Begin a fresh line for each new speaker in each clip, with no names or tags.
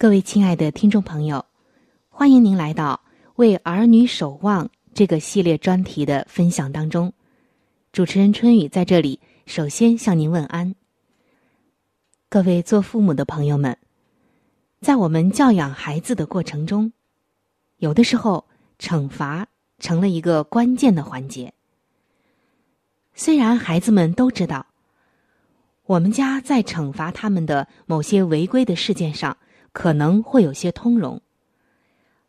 各位亲爱的听众朋友，欢迎您来到《为儿女守望》这个系列专题的分享当中。主持人春雨在这里首先向您问安。各位做父母的朋友们，在我们教养孩子的过程中，有的时候惩罚成了一个关键的环节。虽然孩子们都知道，我们家在惩罚他们的某些违规的事件上。可能会有些通融，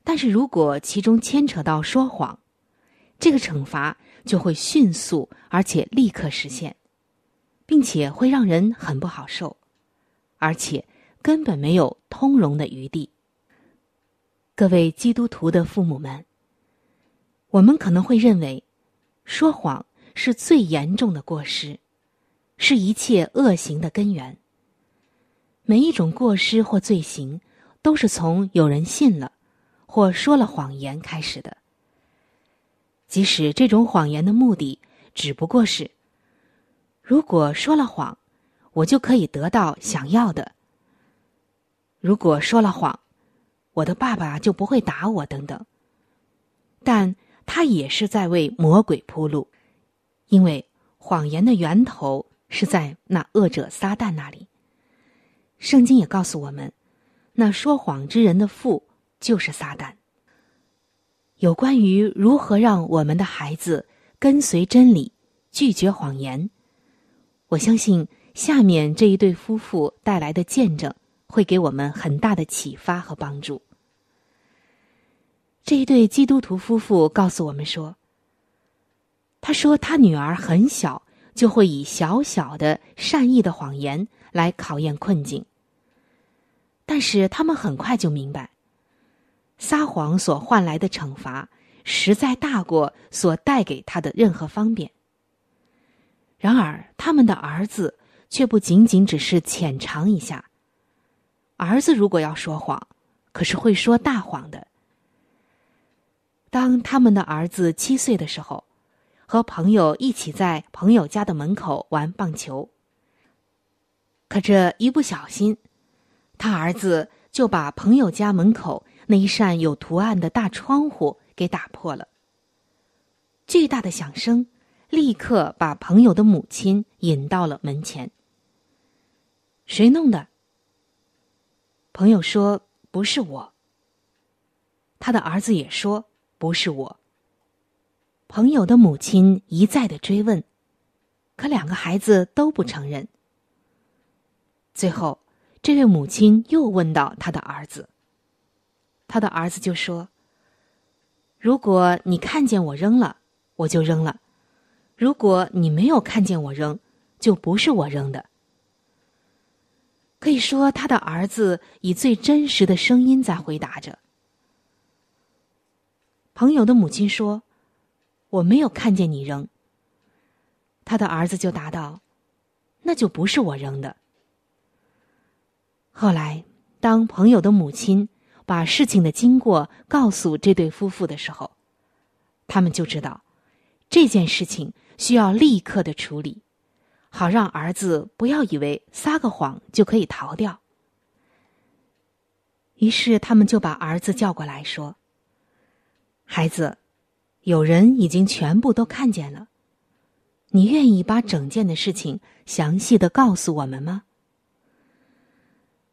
但是如果其中牵扯到说谎，这个惩罚就会迅速而且立刻实现，并且会让人很不好受，而且根本没有通融的余地。各位基督徒的父母们，我们可能会认为，说谎是最严重的过失，是一切恶行的根源。每一种过失或罪行，都是从有人信了，或说了谎言开始的。即使这种谎言的目的只不过是：如果说了谎，我就可以得到想要的；如果说了谎，我的爸爸就不会打我等等。但他也是在为魔鬼铺路，因为谎言的源头是在那恶者撒旦那里。圣经也告诉我们，那说谎之人的父就是撒旦。有关于如何让我们的孩子跟随真理、拒绝谎言，我相信下面这一对夫妇带来的见证会给我们很大的启发和帮助。这一对基督徒夫妇告诉我们说：“他说他女儿很小，就会以小小的善意的谎言来考验困境。但是他们很快就明白，撒谎所换来的惩罚实在大过所带给他的任何方便。然而，他们的儿子。”却不仅仅只是浅尝一下。儿子如果要说谎，可是会说大谎的。当他们的儿子七岁的时候，和朋友一起在朋友家的门口玩棒球，可这一不小心，他儿子就把朋友家门口那一扇有图案的大窗户给打破了。巨大的响声立刻把朋友的母亲引到了门前。谁弄的？朋友说不是我。他的儿子也说不是我。朋友的母亲一再的追问，可两个孩子都不承认。最后，这位母亲又问到他的儿子，他的儿子就说：“如果你看见我扔了，我就扔了；如果你没有看见我扔，就不是我扔的。”可以说，他的儿子以最真实的声音在回答着。朋友的母亲说：“我没有看见你扔。”他的儿子就答道：“那就不是我扔的。”后来，当朋友的母亲把事情的经过告诉这对夫妇的时候，他们就知道这件事情需要立刻的处理。好让儿子不要以为撒个谎就可以逃掉。于是他们就把儿子叫过来说：“孩子，有人已经全部都看见了，你愿意把整件的事情详细的告诉我们吗？”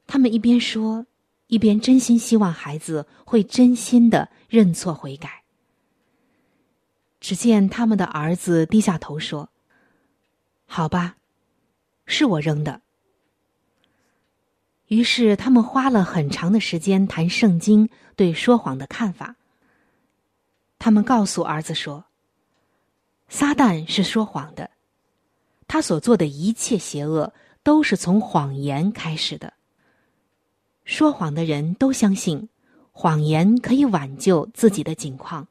他们一边说，一边真心希望孩子会真心的认错悔改。只见他们的儿子低下头说。好吧，是我扔的。于是他们花了很长的时间谈圣经对说谎的看法。他们告诉儿子说：“撒旦是说谎的，他所做的一切邪恶都是从谎言开始的。说谎的人都相信谎言可以挽救自己的境况，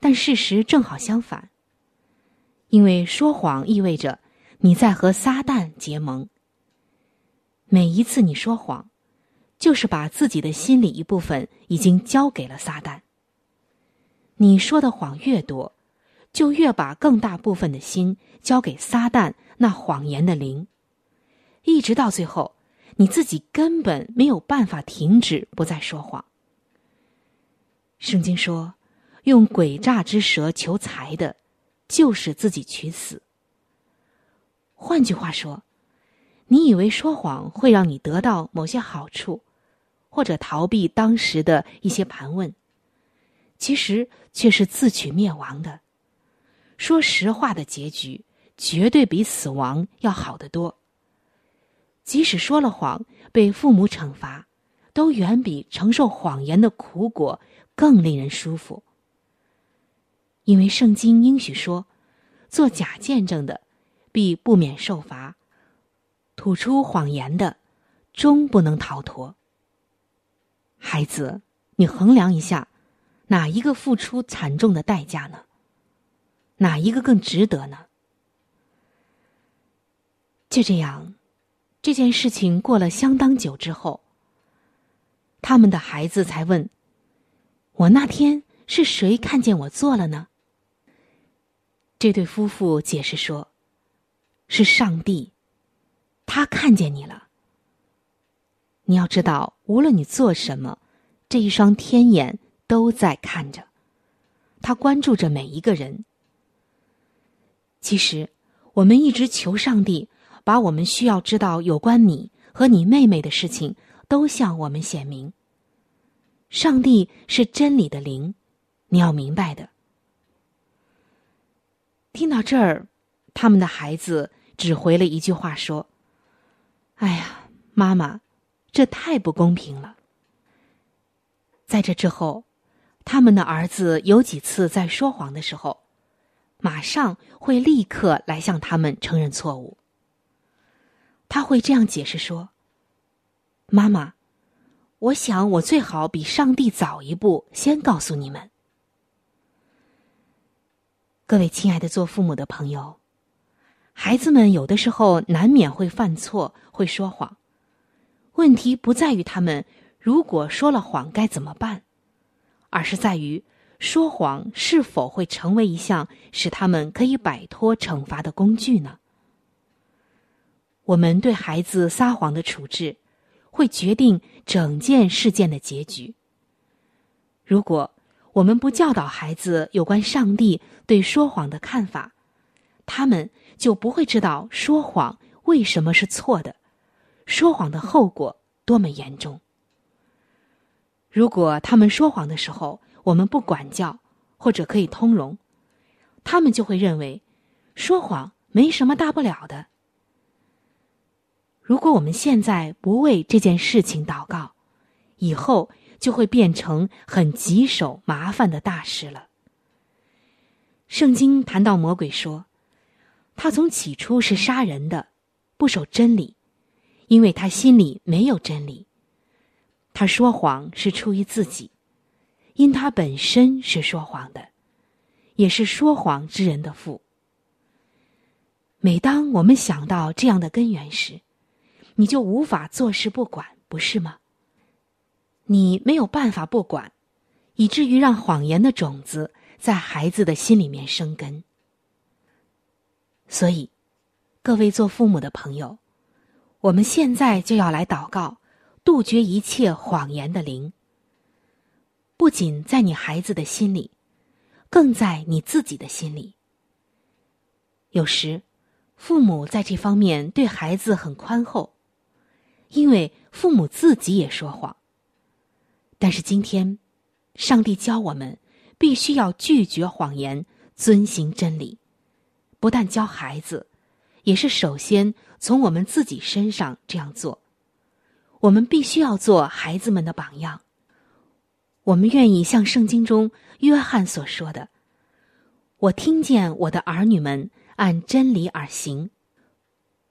但事实正好相反。”因为说谎意味着你在和撒旦结盟。每一次你说谎，就是把自己的心里一部分已经交给了撒旦。你说的谎越多，就越把更大部分的心交给撒旦那谎言的灵，一直到最后，你自己根本没有办法停止不再说谎。圣经说：“用诡诈之舌求财的。”就是自己取死。换句话说，你以为说谎会让你得到某些好处，或者逃避当时的一些盘问，其实却是自取灭亡的。说实话的结局，绝对比死亡要好得多。即使说了谎被父母惩罚，都远比承受谎言的苦果更令人舒服。因为圣经应许说，做假见证的，必不免受罚；吐出谎言的，终不能逃脱。孩子，你衡量一下，哪一个付出惨重的代价呢？哪一个更值得呢？就这样，这件事情过了相当久之后，他们的孩子才问：“我那天是谁看见我做了呢？”这对夫妇解释说：“是上帝，他看见你了。你要知道，无论你做什么，这一双天眼都在看着，他关注着每一个人。其实，我们一直求上帝把我们需要知道有关你和你妹妹的事情都向我们显明。上帝是真理的灵，你要明白的。”听到这儿，他们的孩子只回了一句话说：“哎呀，妈妈，这太不公平了。”在这之后，他们的儿子有几次在说谎的时候，马上会立刻来向他们承认错误。他会这样解释说：“妈妈，我想我最好比上帝早一步先告诉你们。”各位亲爱的做父母的朋友，孩子们有的时候难免会犯错，会说谎。问题不在于他们如果说了谎该怎么办，而是在于说谎是否会成为一项使他们可以摆脱惩罚的工具呢？我们对孩子撒谎的处置，会决定整件事件的结局。如果我们不教导孩子有关上帝对说谎的看法，他们就不会知道说谎为什么是错的，说谎的后果多么严重。如果他们说谎的时候，我们不管教或者可以通融，他们就会认为说谎没什么大不了的。如果我们现在不为这件事情祷告，以后。就会变成很棘手、麻烦的大事了。圣经谈到魔鬼说，他从起初是杀人的，不守真理，因为他心里没有真理。他说谎是出于自己，因他本身是说谎的，也是说谎之人的父。每当我们想到这样的根源时，你就无法坐视不管，不是吗？你没有办法不管，以至于让谎言的种子在孩子的心里面生根。所以，各位做父母的朋友，我们现在就要来祷告，杜绝一切谎言的灵。不仅在你孩子的心里，更在你自己的心里。有时，父母在这方面对孩子很宽厚，因为父母自己也说谎。但是今天，上帝教我们必须要拒绝谎言，遵行真理。不但教孩子，也是首先从我们自己身上这样做。我们必须要做孩子们的榜样。我们愿意像圣经中约翰所说的：“我听见我的儿女们按真理而行，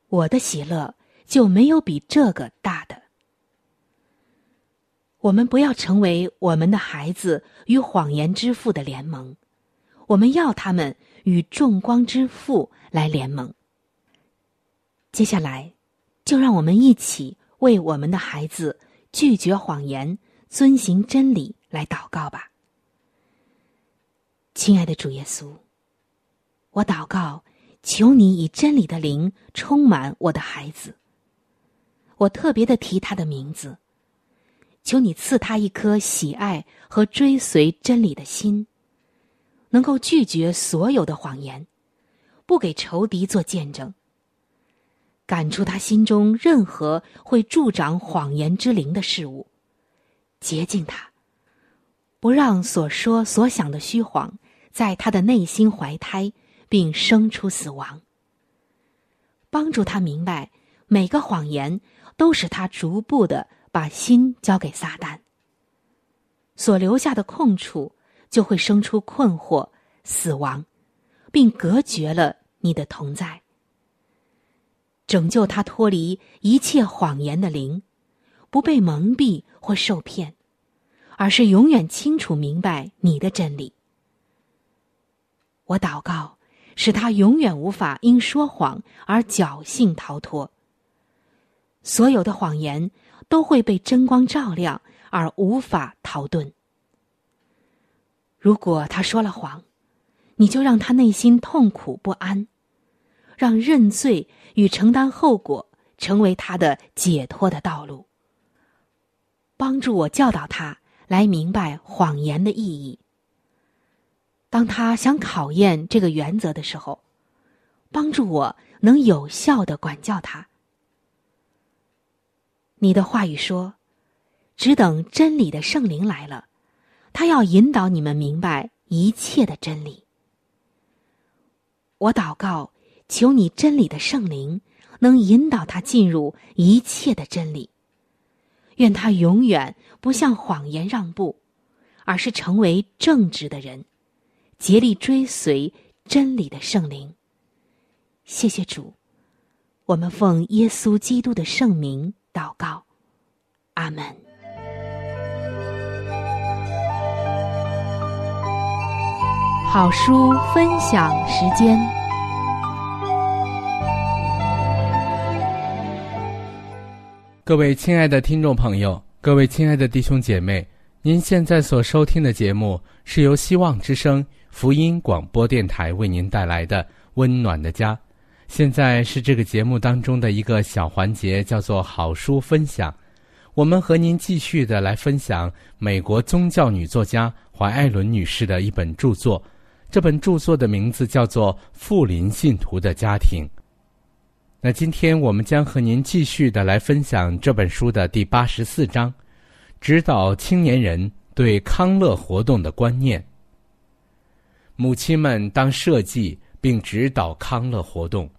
我的喜乐就没有比这个大的。”我们不要成为我们的孩子与谎言之父的联盟，我们要他们与众光之父来联盟。接下来，就让我们一起为我们的孩子拒绝谎言、遵行真理来祷告吧。亲爱的主耶稣，我祷告，求你以真理的灵充满我的孩子。我特别的提他的名字。求你赐他一颗喜爱和追随真理的心，能够拒绝所有的谎言，不给仇敌做见证。赶出他心中任何会助长谎言之灵的事物，洁净他，不让所说所想的虚谎在他的内心怀胎，并生出死亡。帮助他明白，每个谎言都使他逐步的。把心交给撒旦，所留下的空处就会生出困惑、死亡，并隔绝了你的同在。拯救他脱离一切谎言的灵，不被蒙蔽或受骗，而是永远清楚明白你的真理。我祷告，使他永远无法因说谎而侥幸逃脱。所有的谎言。都会被真光照亮，而无法逃遁。如果他说了谎，你就让他内心痛苦不安，让认罪与承担后果成为他的解脱的道路。帮助我教导他来明白谎言的意义。当他想考验这个原则的时候，帮助我能有效的管教他。你的话语说：“只等真理的圣灵来了，他要引导你们明白一切的真理。”我祷告，求你真理的圣灵能引导他进入一切的真理。愿他永远不向谎言让步，而是成为正直的人，竭力追随真理的圣灵。谢谢主，我们奉耶稣基督的圣名祷告，阿门。好书分享时间。
各位亲爱的听众朋友，各位亲爱的弟兄姐妹，您现在所收听的节目是由希望之声福音广播电台为您带来的《温暖的家》。现在是这个节目当中的一个小环节，叫做“好书分享”。我们和您继续的来分享美国宗教女作家怀艾伦女士的一本著作。这本著作的名字叫做《富林信徒的家庭》。那今天我们将和您继续的来分享这本书的第八十四章，指导青年人对康乐活动的观念。母亲们当设计并指导康乐活动。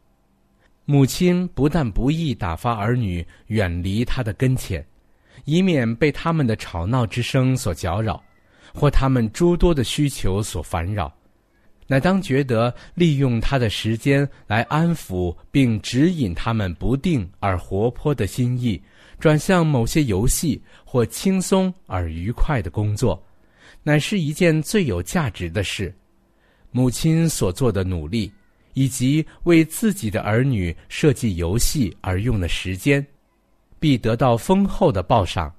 母亲不但不易打发儿女远离他的跟前，以免被他们的吵闹之声所搅扰，或他们诸多的需求所烦扰，乃当觉得利用他的时间来安抚并指引他们不定而活泼的心意，转向某些游戏或轻松而愉快的工作，乃是一件最有价值的事。母亲所做的努力。以及为自己的儿女设计游戏而用的时间，必得到丰厚的报赏。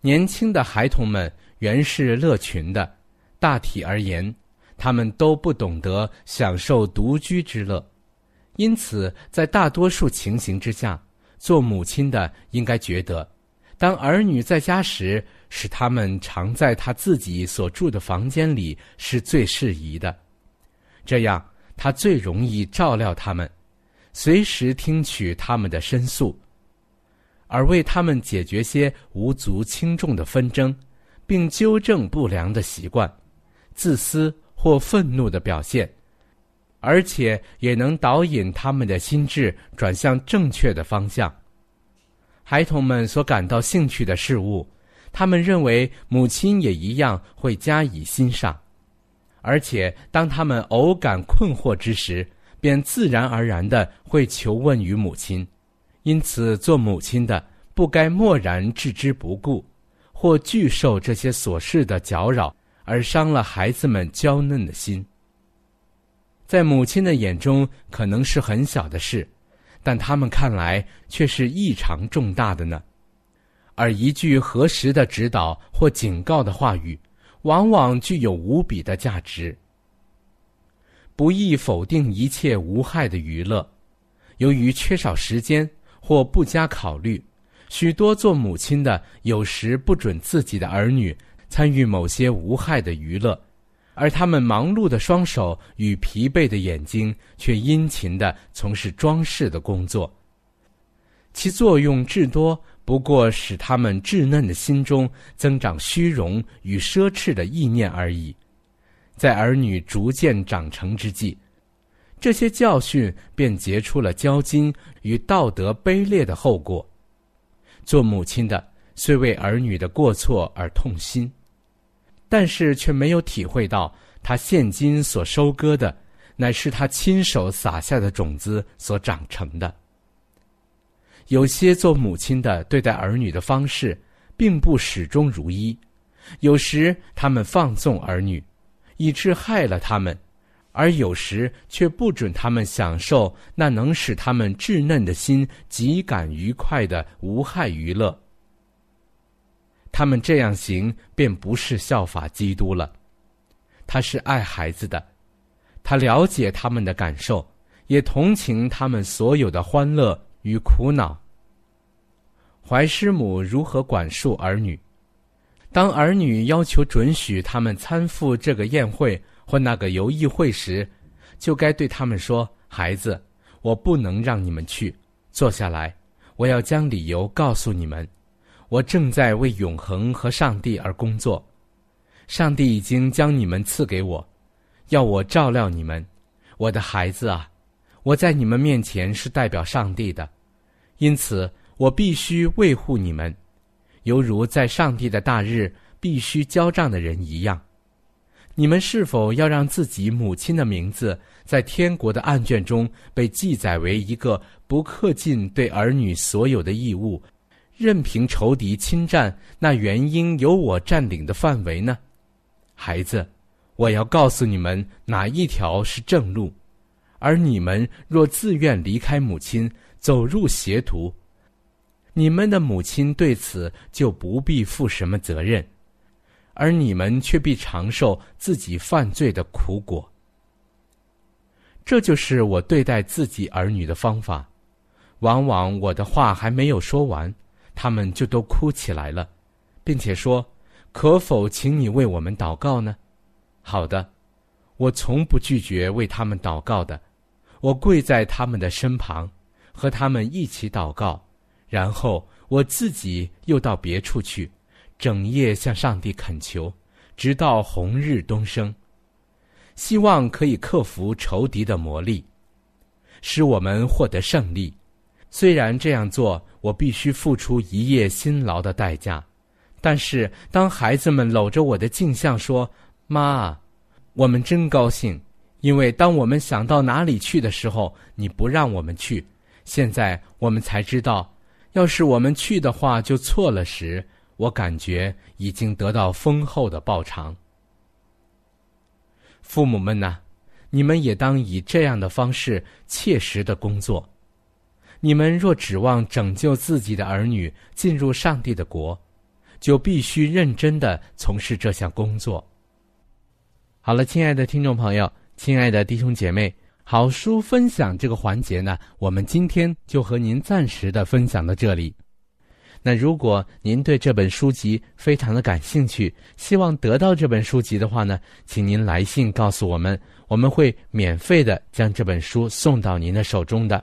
年轻的孩童们原是乐群的，大体而言，他们都不懂得享受独居之乐，因此，在大多数情形之下，做母亲的应该觉得，当儿女在家时，使他们常在他自己所住的房间里是最适宜的。这样，他最容易照料他们，随时听取他们的申诉，而为他们解决些无足轻重的纷争，并纠正不良的习惯、自私或愤怒的表现，而且也能导引他们的心智转向正确的方向。孩童们所感到兴趣的事物，他们认为母亲也一样会加以欣赏。而且，当他们偶感困惑之时，便自然而然的会求问于母亲。因此，做母亲的不该漠然置之不顾，或拒受这些琐事的搅扰，而伤了孩子们娇嫩的心。在母亲的眼中，可能是很小的事，但他们看来却是异常重大的呢。而一句合时的指导或警告的话语。往往具有无比的价值。不易否定一切无害的娱乐，由于缺少时间或不加考虑，许多做母亲的有时不准自己的儿女参与某些无害的娱乐，而他们忙碌的双手与疲惫的眼睛却殷勤的从事装饰的工作，其作用至多。不过使他们稚嫩的心中增长虚荣与奢侈的意念而已，在儿女逐渐长成之际，这些教训便结出了骄矜与道德卑劣的后果。做母亲的虽为儿女的过错而痛心，但是却没有体会到他现今所收割的，乃是他亲手撒下的种子所长成的。有些做母亲的对待儿女的方式，并不始终如一，有时他们放纵儿女，以致害了他们；而有时却不准他们享受那能使他们稚嫩的心极感愉快的无害娱乐。他们这样行，便不是效法基督了。他是爱孩子的，他了解他们的感受，也同情他们所有的欢乐。与苦恼。怀师母如何管束儿女？当儿女要求准许他们参赴这个宴会或那个游艺会时，就该对他们说：“孩子，我不能让你们去。坐下来，我要将理由告诉你们。我正在为永恒和上帝而工作。上帝已经将你们赐给我，要我照料你们。我的孩子啊，我在你们面前是代表上帝的，因此我必须维护你们，犹如在上帝的大日必须交账的人一样。你们是否要让自己母亲的名字在天国的案卷中被记载为一个不恪尽对儿女所有的义务，任凭仇敌侵占那原应由我占领的范围呢？孩子，我要告诉你们哪一条是正路，而你们若自愿离开母亲，走入邪途，你们的母亲对此就不必负什么责任。而你们却必尝受自己犯罪的苦果。这就是我对待自己儿女的方法。往往我的话还没有说完，他们就都哭起来了，并且说：“可否请你为我们祷告呢？”好的，我从不拒绝为他们祷告的。我跪在他们的身旁，和他们一起祷告，然后我自己又到别处去。整夜向上帝恳求，直到红日东升，希望可以克服仇敌的魔力，使我们获得胜利。虽然这样做我必须付出一夜辛劳的代价，但是当孩子们搂着我的镜像说：“妈，我们真高兴，因为当我们想到哪里去的时候，你不让我们去。现在我们才知道，要是我们去的话就错了时。”我感觉已经得到丰厚的报偿。父母们呐，你们也当以这样的方式切实的工作。你们若指望拯救自己的儿女进入上帝的国，就必须认真的从事这项工作。好了，亲爱的听众朋友，亲爱的弟兄姐妹，好书分享这个环节呢，我们今天就和您暂时的分享到这里。那如果您对这本书籍非常的感兴趣，希望得到这本书籍的话呢，请您来信告诉我们，我们会免费的将这本书送到您的手中的。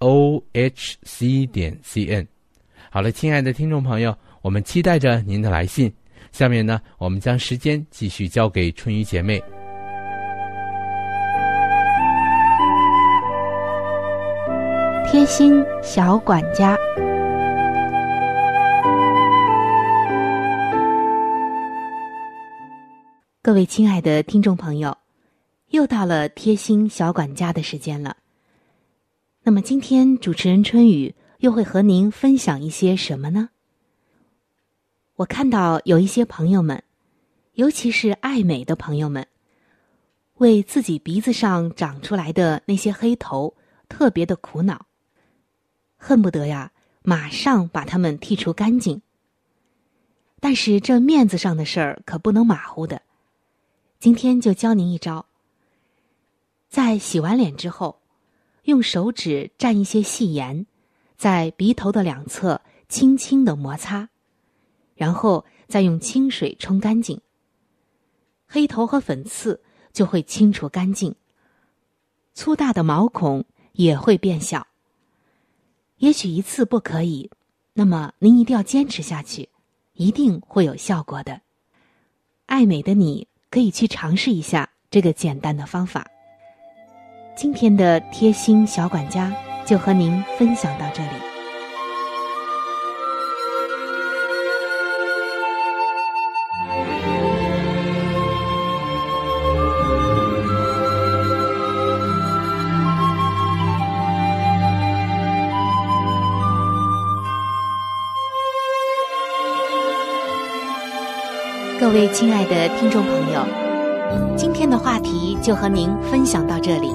o h c 点 c n。好了，亲爱的听众朋友，我们期待着您的来信。下面呢，我们将时间继续交给春雨姐妹。
贴心小管家。各位亲爱的听众朋友，又到了贴心小管家的时间了。那么今天主持人春雨又会和您分享一些什么呢？我看到有一些朋友们，尤其是爱美的朋友们，为自己鼻子上长出来的那些黑头特别的苦恼，恨不得呀马上把它们剔除干净。但是这面子上的事儿可不能马虎的。今天就教您一招。在洗完脸之后，用手指蘸一些细盐，在鼻头的两侧轻轻的摩擦，然后再用清水冲干净。黑头和粉刺就会清除干净，粗大的毛孔也会变小。也许一次不可以，那么您一定要坚持下去，一定会有效果的。爱美的你。可以去尝试一下这个简单的方法。今天的贴心小管家就和您分享到这里。各位亲爱的听众朋友，今天的话题就和您分享到这里。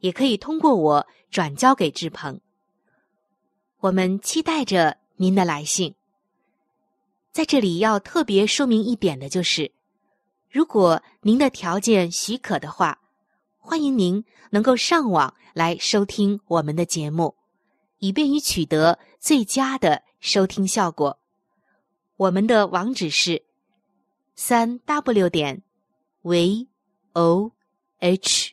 也可以通过我转交给志鹏。我们期待着您的来信。在这里要特别说明一点的就是，如果您的条件许可的话，欢迎您能够上网来收听我们的节目，以便于取得最佳的收听效果。我们的网址是三 w 点 v o h